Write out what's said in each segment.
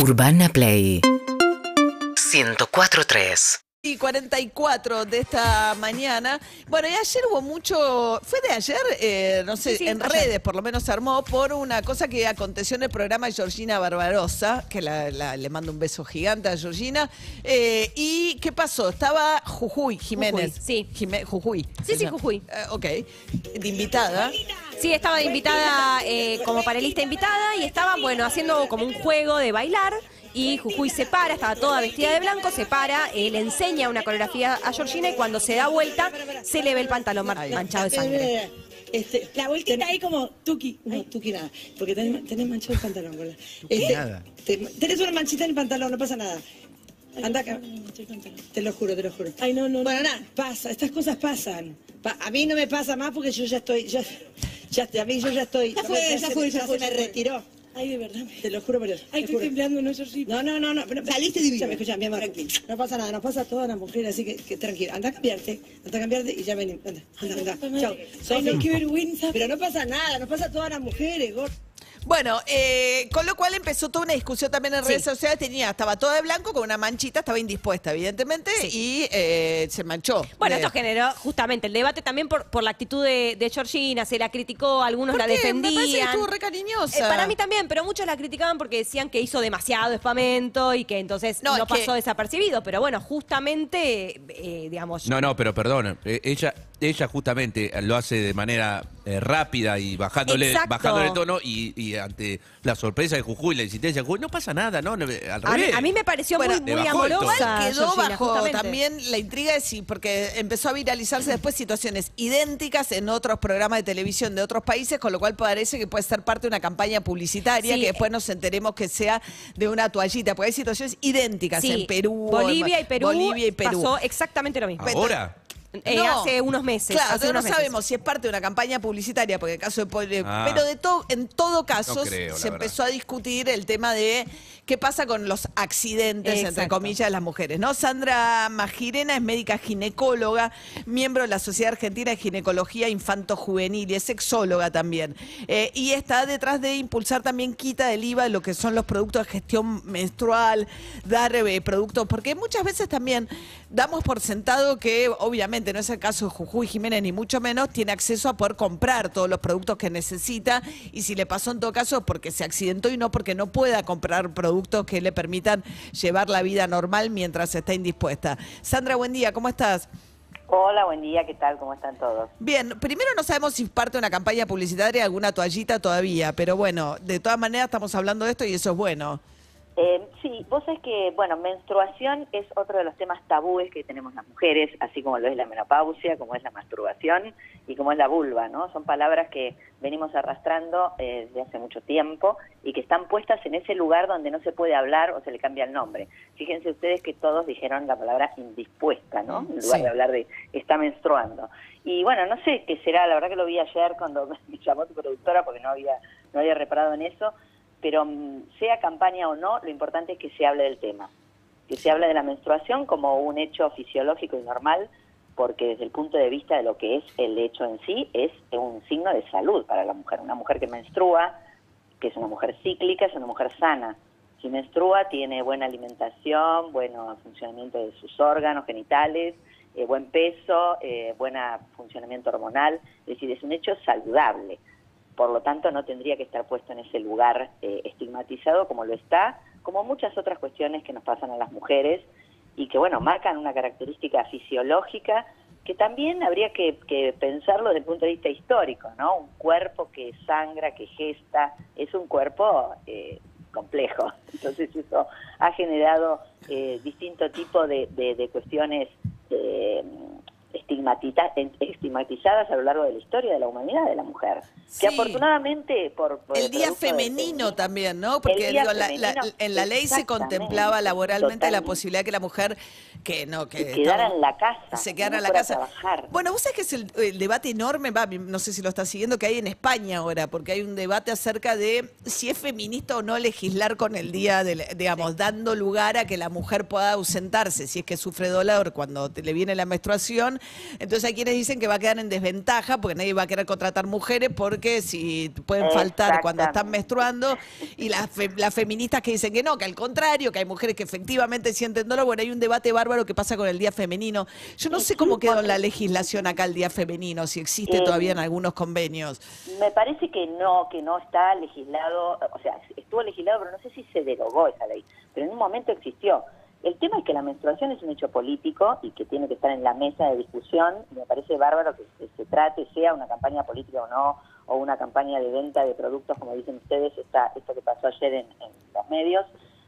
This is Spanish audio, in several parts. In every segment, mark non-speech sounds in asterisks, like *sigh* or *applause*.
Urbana Play 104.3 Y 44 de esta mañana. Bueno, y ayer hubo mucho. ¿Fue de ayer? Eh, no sé, Sí, sí, en ayer. redes por lo menos se armó por una cosa que aconteció en el programa de Georgina Barbarosa, que la- la- le mando un beso gigante a Georgina. Eh, ¿Y qué pasó? Estaba Jujuy Jiménez. Jujuy, sí. Jimé- Jujuy. Sí, sí. Jujuy. Eh, ok. De invitada. Sí, estaba de invitada eh, como panelista invitada y estaban, bueno, haciendo como un juego de bailar. Y Jujuy se para, estaba toda vestida de blanco, se para, eh, le enseña una coreografía a Georgina y cuando se da vuelta se le ve el pantalón manchado de sangre. Este, La vueltita ahí como Tuki, no, Tuki nada. Porque tenés, tenés manchado el pantalón, ¿verdad? Este, nada. te- tenés una manchita en el pantalón, no pasa nada. Anda acá. Te lo juro, te lo juro. Ay, no, no, Bueno, nada, pasa, estas cosas pasan. Pa- a mí no me pasa más porque yo ya estoy, ya, ya, a mí yo ya estoy. Ya fue, ya se- fue, ya fue, se ya me fue. retiró. Ay, de verdad. Te lo juro por Dios. Ay, te estoy juro. temblando, no, Georgina. No, no, no, no. pero- Saliste. Escúchame, escúchame, mi amor. No pasa nada, nos pasa a todas las mujeres, así que, que tranquilo. Anda a cambiarte, anda a cambiarte y ya ven. Anda, anda, anda. Chao. Ay, no, qué vergüenza. Pero no pasa nada, nos pasa a todas las mujeres, gordo. Bueno, eh, con lo cual empezó toda una discusión también en Sí. redes sociales. Tenía, estaba toda de blanco con una manchita, estaba indispuesta, evidentemente, y eh, se manchó. Bueno, De- esto generó justamente el debate también por, por la actitud de, de Georgina, se la criticó, algunos ¿Por la qué? defendían. Me parece que estuvo re cariñosa. Eh, para mí también, pero muchos la criticaban porque decían que hizo demasiado espamento y que entonces No, no, es que- pasó desapercibido. Pero bueno, justamente, eh, digamos. No, no, pero perdón, eh, ella, ella justamente lo hace de manera eh, rápida y bajándole, Exacto. bajándole el tono y, y ante la sorpresa de Jujuy, la insistencia de Jujuy, no pasa nada, ¿no? Eh, Al A revés. a mí me pareció Bueno, muy, muy amorosa. Quedó Georgina, bajo justamente. también la intriga de sí, porque empezó a viralizarse después situaciones idénticas en otros programas de televisión de otros países, con lo cual parece que puede ser parte de una campaña publicitaria Sí. que después nos enteremos que sea de una toallita, porque hay situaciones idénticas Sí, en Perú. Bolivia y Perú, Bolivia y Perú. pasó exactamente lo mismo. Ahora, Eh, No. hace unos meses. Claro, hace unos no meses. sabemos si es parte de una campaña publicitaria, porque en el caso de Pol- Ah. pero de todo, en todo caso No creo, la se verdad. empezó a discutir el tema de qué pasa con los accidentes, entre comillas, de las mujeres. ¿no? Sandra Magirena es médica ginecóloga, miembro de la Sociedad Argentina de Ginecología Infanto-Juvenil y es sexóloga también. Eh, y está detrás de impulsar también quita del IVA de lo que son los productos de gestión menstrual, dar eh, productos, porque muchas veces también damos por sentado que, obviamente, no es el caso de Jujuy Jiménez, ni mucho menos, tiene acceso a poder comprar todos los productos que necesita y si le pasó en todo caso es porque se accidentó y no porque no pueda comprar productos que le permitan llevar la vida normal mientras está indispuesta. Sandra, buen día, ¿cómo estás? Hola, buen día, ¿qué tal? ¿Cómo están todos? Bien, primero no sabemos si parte de una campaña publicitaria, alguna toallita todavía, pero bueno, de todas maneras estamos hablando de esto y eso es bueno. Eh, sí, vos sabés que, bueno, menstruación es otro de los temas tabúes que tenemos las mujeres, así como lo es la menopausia, como es la masturbación y como es la vulva, ¿no? Son palabras que venimos arrastrando eh, desde hace mucho tiempo y que están puestas en ese lugar donde no se puede hablar o se le cambia el nombre. Fíjense ustedes que todos dijeron la palabra indispuesta, ¿no? En lugar Sí. de hablar de está menstruando. Y bueno, no sé qué será, la verdad que lo vi ayer cuando *laughs* me llamó tu productora porque no había, no había reparado en eso, pero mm, sea campaña o no, lo importante es que se hable del tema, que se hable de la menstruación como un hecho fisiológico y normal, porque desde el punto de vista de lo que es el hecho en sí, es un signo de salud para la mujer. Una mujer que menstrua, que es una mujer cíclica, es una mujer sana. Si menstrua, tiene buena alimentación, buen funcionamiento de sus órganos genitales, eh, buen peso, eh, buen funcionamiento hormonal, es decir, es un hecho saludable por lo tanto no tendría que estar puesto en ese lugar eh, estigmatizado como lo está, como muchas otras cuestiones que nos pasan a las mujeres y que, bueno, marcan una característica fisiológica que también habría que, pensarlo desde el punto de vista histórico, ¿no? Un cuerpo que sangra, que gesta, es un cuerpo eh, complejo. *laughs* Entonces eso ha generado eh, distinto tipo de, de- de cuestiones estigmatita- estigmatizadas a lo largo de la historia de la humanidad de la mujer. Sí. Que afortunadamente por, por El día femenino también, ¿no? Porque la- en la ley se contemplaba laboralmente la posibilidad que la mujer que no que Que quedara en la casa, se que quedara en la casa. trabajar. Bueno, vos sabés que es el, el debate enorme, va, no sé si lo está siguiendo, que hay en España ahora, porque hay un debate acerca de si es feminista o no legislar con el día, del, digamos, dando lugar a que la mujer pueda ausentarse, si es que sufre dolor cuando te- le viene la menstruación, Entonces hay quienes dicen que va a quedar en desventaja porque nadie va a querer contratar mujeres porque si pueden faltar cuando están menstruando y las, fe- las feministas que dicen que no, que al contrario, que hay mujeres que efectivamente sienten dolor. Bueno, hay un debate bárbaro que pasa con el Día Femenino. Yo no sé cómo quedó en la legislación acá el Día Femenino, si existe Eh, todavía en algunos convenios. Me parece que no, que no está legislado, o sea, estuvo legislado, pero no sé si se derogó esa ley, pero en un momento existió. El tema es que la menstruación es un hecho político y que tiene que estar en la mesa de discusión. Me parece bárbaro que se, trate, sea una campaña política o no, o una campaña de venta de productos, como dicen ustedes, esta, esto que pasó ayer en, en los medios.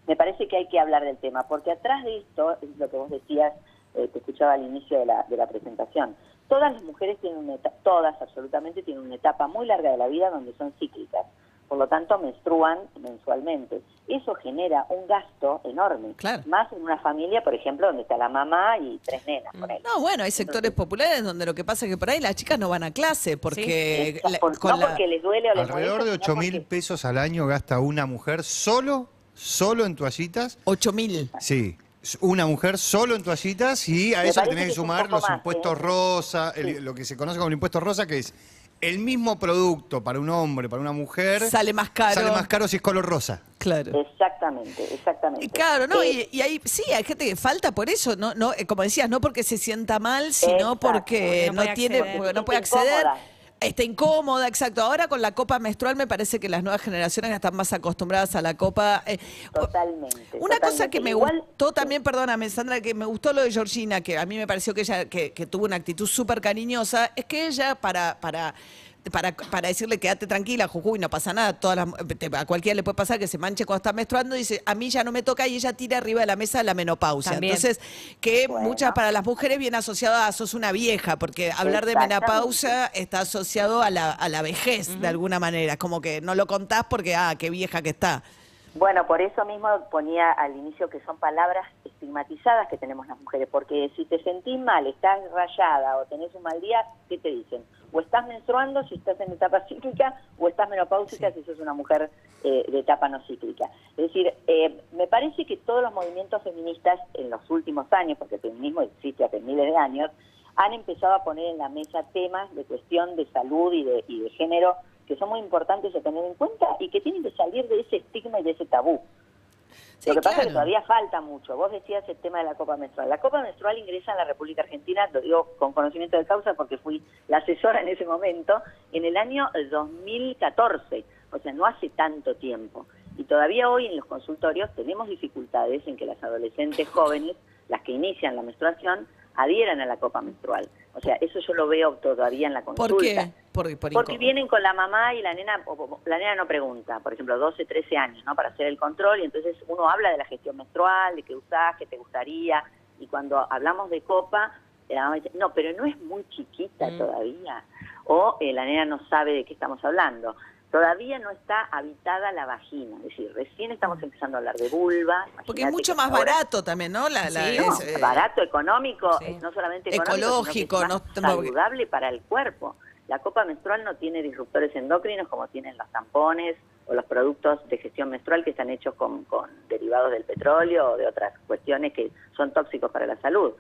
Me parece que hay que hablar del tema, porque atrás de esto, es lo que vos decías, eh, te escuchaba al inicio de la, de la presentación, todas las mujeres tienen una etapa, todas absolutamente tienen una etapa muy larga de la vida donde son cíclicas. Por lo tanto, menstruan mensualmente. Eso genera un gasto enorme. Claro. Más en una familia, por ejemplo, donde está la mamá y tres nenas. Por ahí. No, bueno, hay sectores populares donde lo que pasa es que por ahí las chicas no van a clase porque Esa- la- por- con no la- porque les duele o les Alrededor de molesta, 8 sino mil porque- pesos al año gasta una mujer solo, solo en toallitas. 8 mil. Sí, una mujer solo en toallitas y a Me eso tenés que sumar los más, impuestos ¿eh? rosa, el- lo que se conoce como el impuesto rosa, que es el mismo producto para un hombre, para una mujer. Sale más caro. Sale más caro si es color rosa. Claro. Exactamente, exactamente. Y Claro, no, Eh, y, y ahí sí, hay gente que falta por eso, no, no, eh, como decías, no porque se sienta mal, sino Exacto. porque no tiene, acceder. porque no puede acceder. incómoda. Está incómoda, exacto. Ahora con la copa menstrual me parece que las nuevas generaciones están más acostumbradas a la copa. eh, Totalmente. Una cosa que me Igual- gustó también, perdóname, Sandra, que me gustó lo de Georgina, que a mí me pareció que ella que, que tuvo una actitud súper cariñosa, es que ella para para para, para decirle quédate tranquila, Jujuy, no pasa nada, todas las- te- a cualquiera le puede pasar que se manche cuando está menstruando, dice, a mí ya no me toca y ella tira arriba de la mesa la menopausia. También. Entonces, que Bueno. muchas para las mujeres viene asociado a sos una vieja, porque hablar de menopausia está asociado a la, a la vejez, de alguna manera, como que no lo contás porque, ah, qué vieja que está. Bueno, por eso mismo ponía al inicio que son palabras estigmatizadas que tenemos las mujeres, porque si te sentís mal, estás rayada o tenés un mal día, ¿qué te dicen? O estás menstruando si estás en etapa cíclica, o estás menopáusica si sos una mujer eh, de etapa no cíclica. Es decir, eh, me parece que todos los movimientos feministas en los últimos años, porque el feminismo existe hace miles de años, han empezado a poner en la mesa temas de cuestión de salud y de, y de género que son muy importantes de tener en cuenta y que tienen que salir de ese estigma y de ese tabú. Sí, Lo que pasa es que todavía falta mucho. Vos decías el tema de la Copa Menstrual. La Copa Menstrual ingresa en la República Argentina, lo digo con conocimiento de causa porque fui la asesora en ese momento, en el año 2014, o sea, no hace tanto tiempo. Y todavía hoy en los consultorios tenemos dificultades en que las adolescentes jóvenes, las que inician la menstruación, adhieran a la Copa Menstrual. O sea, eso yo lo veo todavía en la consulta. ¿Por qué? Por, por Porque vienen con la mamá y la nena, o- la nena no pregunta, por ejemplo, 12, 13 años, ¿no? Para hacer el control y entonces uno habla de la gestión menstrual, de qué usás, qué te gustaría, y cuando hablamos de copa, la mamá dice, no, pero no es muy chiquita Mm. todavía, o eh, la nena no sabe de qué estamos hablando. Todavía no está habitada la vagina, es decir, recién estamos empezando a hablar de vulva. Mm. Porque es mucho más ahora- barato también, ¿no? La, la- Sí, no, es, eh, barato, económico, Sí. no solamente económico, sino que es Ecológico, más no- saludable para el cuerpo. La copa menstrual no tiene disruptores endocrinos como tienen los tampones o los productos de gestión menstrual que están hechos con, con derivados del petróleo o de otras cuestiones que son tóxicos para la salud.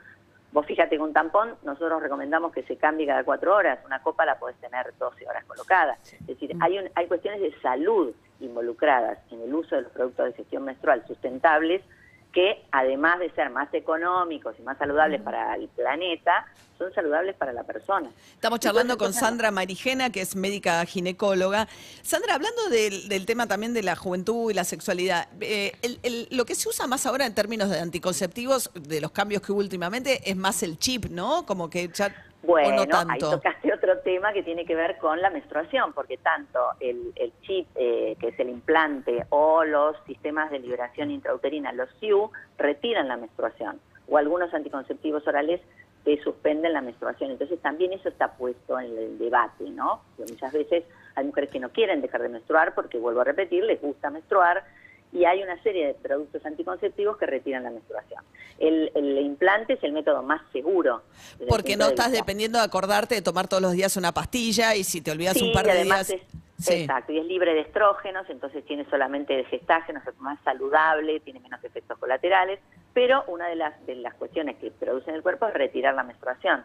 Vos fíjate que un tampón nosotros recomendamos que se cambie cada cuatro horas, una copa la podés tener 12 horas colocada. Es decir, hay, un- hay cuestiones de salud involucradas en el uso de los productos de gestión menstrual sustentables que además de ser más económicos y más saludables para el planeta, son saludables para la persona. Estamos charlando con Sandra Marijena, que es médica ginecóloga. Sandra, hablando del, del tema también de la juventud y la sexualidad, eh, el- el- lo que se usa más ahora en términos de anticonceptivos, de los cambios que hubo últimamente, es más el chip, ¿no? Como que ya... Bueno, no ahí tocaste *laughs* otro tema que tiene que ver con la menstruación, porque tanto el, el chip, eh, que es el implante, o los sistemas de liberación intrauterina, los SIU, retiran la menstruación, o algunos anticonceptivos orales te suspenden la menstruación. Entonces también eso está puesto en el debate, ¿no? Porque muchas veces hay mujeres que no quieren dejar de menstruar porque, vuelvo a repetir, les gusta menstruar, y hay una serie de productos anticonceptivos que retiran la menstruación. El, el implante es el método más seguro. Porque no de estás vista. dependiendo de acordarte de tomar todos los días una pastilla y si te olvidas Sí, un par de además días... es, Sí. exacto, y es libre de estrógenos, entonces tiene solamente gestágenos, es más saludable, tiene menos efectos colaterales, pero una de las, de las cuestiones que produce en el cuerpo es retirar la menstruación.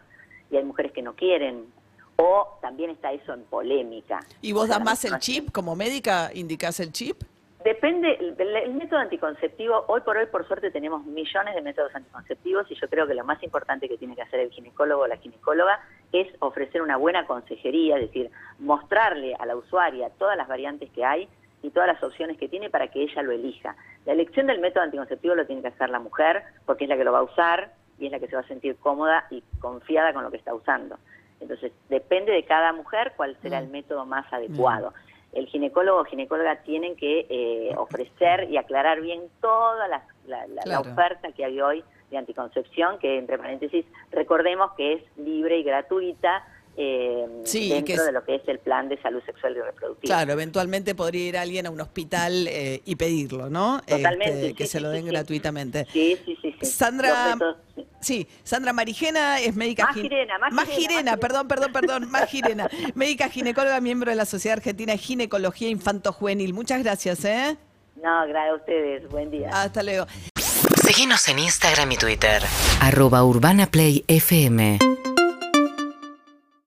y hay mujeres que no quieren. O también está eso en polémica. ¿Y vos O sea, das más el chip? ¿Como médica indicás el chip? Depende, el, el método anticonceptivo, hoy por hoy por suerte tenemos millones de métodos anticonceptivos y yo creo que lo más importante que tiene que hacer el ginecólogo o la ginecóloga es ofrecer una buena consejería, es decir, mostrarle a la usuaria todas las variantes que hay y todas las opciones que tiene para que ella lo elija. La elección del método anticonceptivo lo tiene que hacer la mujer porque es la que lo va a usar y es la que se va a sentir cómoda y confiada con lo que está usando. Entonces, depende de cada mujer cuál será el método más adecuado. El ginecólogo o ginecóloga tienen que eh, ofrecer y aclarar bien toda la, la- la- la Claro. oferta que hay hoy de anticoncepción, que entre paréntesis, recordemos que es libre y gratuita eh, Sí, dentro que es- de lo que es el plan de salud sexual y reproductiva. Claro, eventualmente podría ir alguien a un hospital eh, y pedirlo, ¿no? Totalmente, Este, sí, que sí, se lo den gratuitamente. Sí, sí, sí. Sandra, sí. Sandra Marijena es médica. Más gin- Girena, más Más Girena, perdón, perdón, perdón, más *laughs* Girena. médica ginecóloga, miembro de la Sociedad Argentina de Ginecología Infanto-Juvenil. Muchas gracias, ¿eh? No, gracias a ustedes. Buen día. Hasta luego. Seguinos en Instagram y Twitter. Arroba Urbana Play FM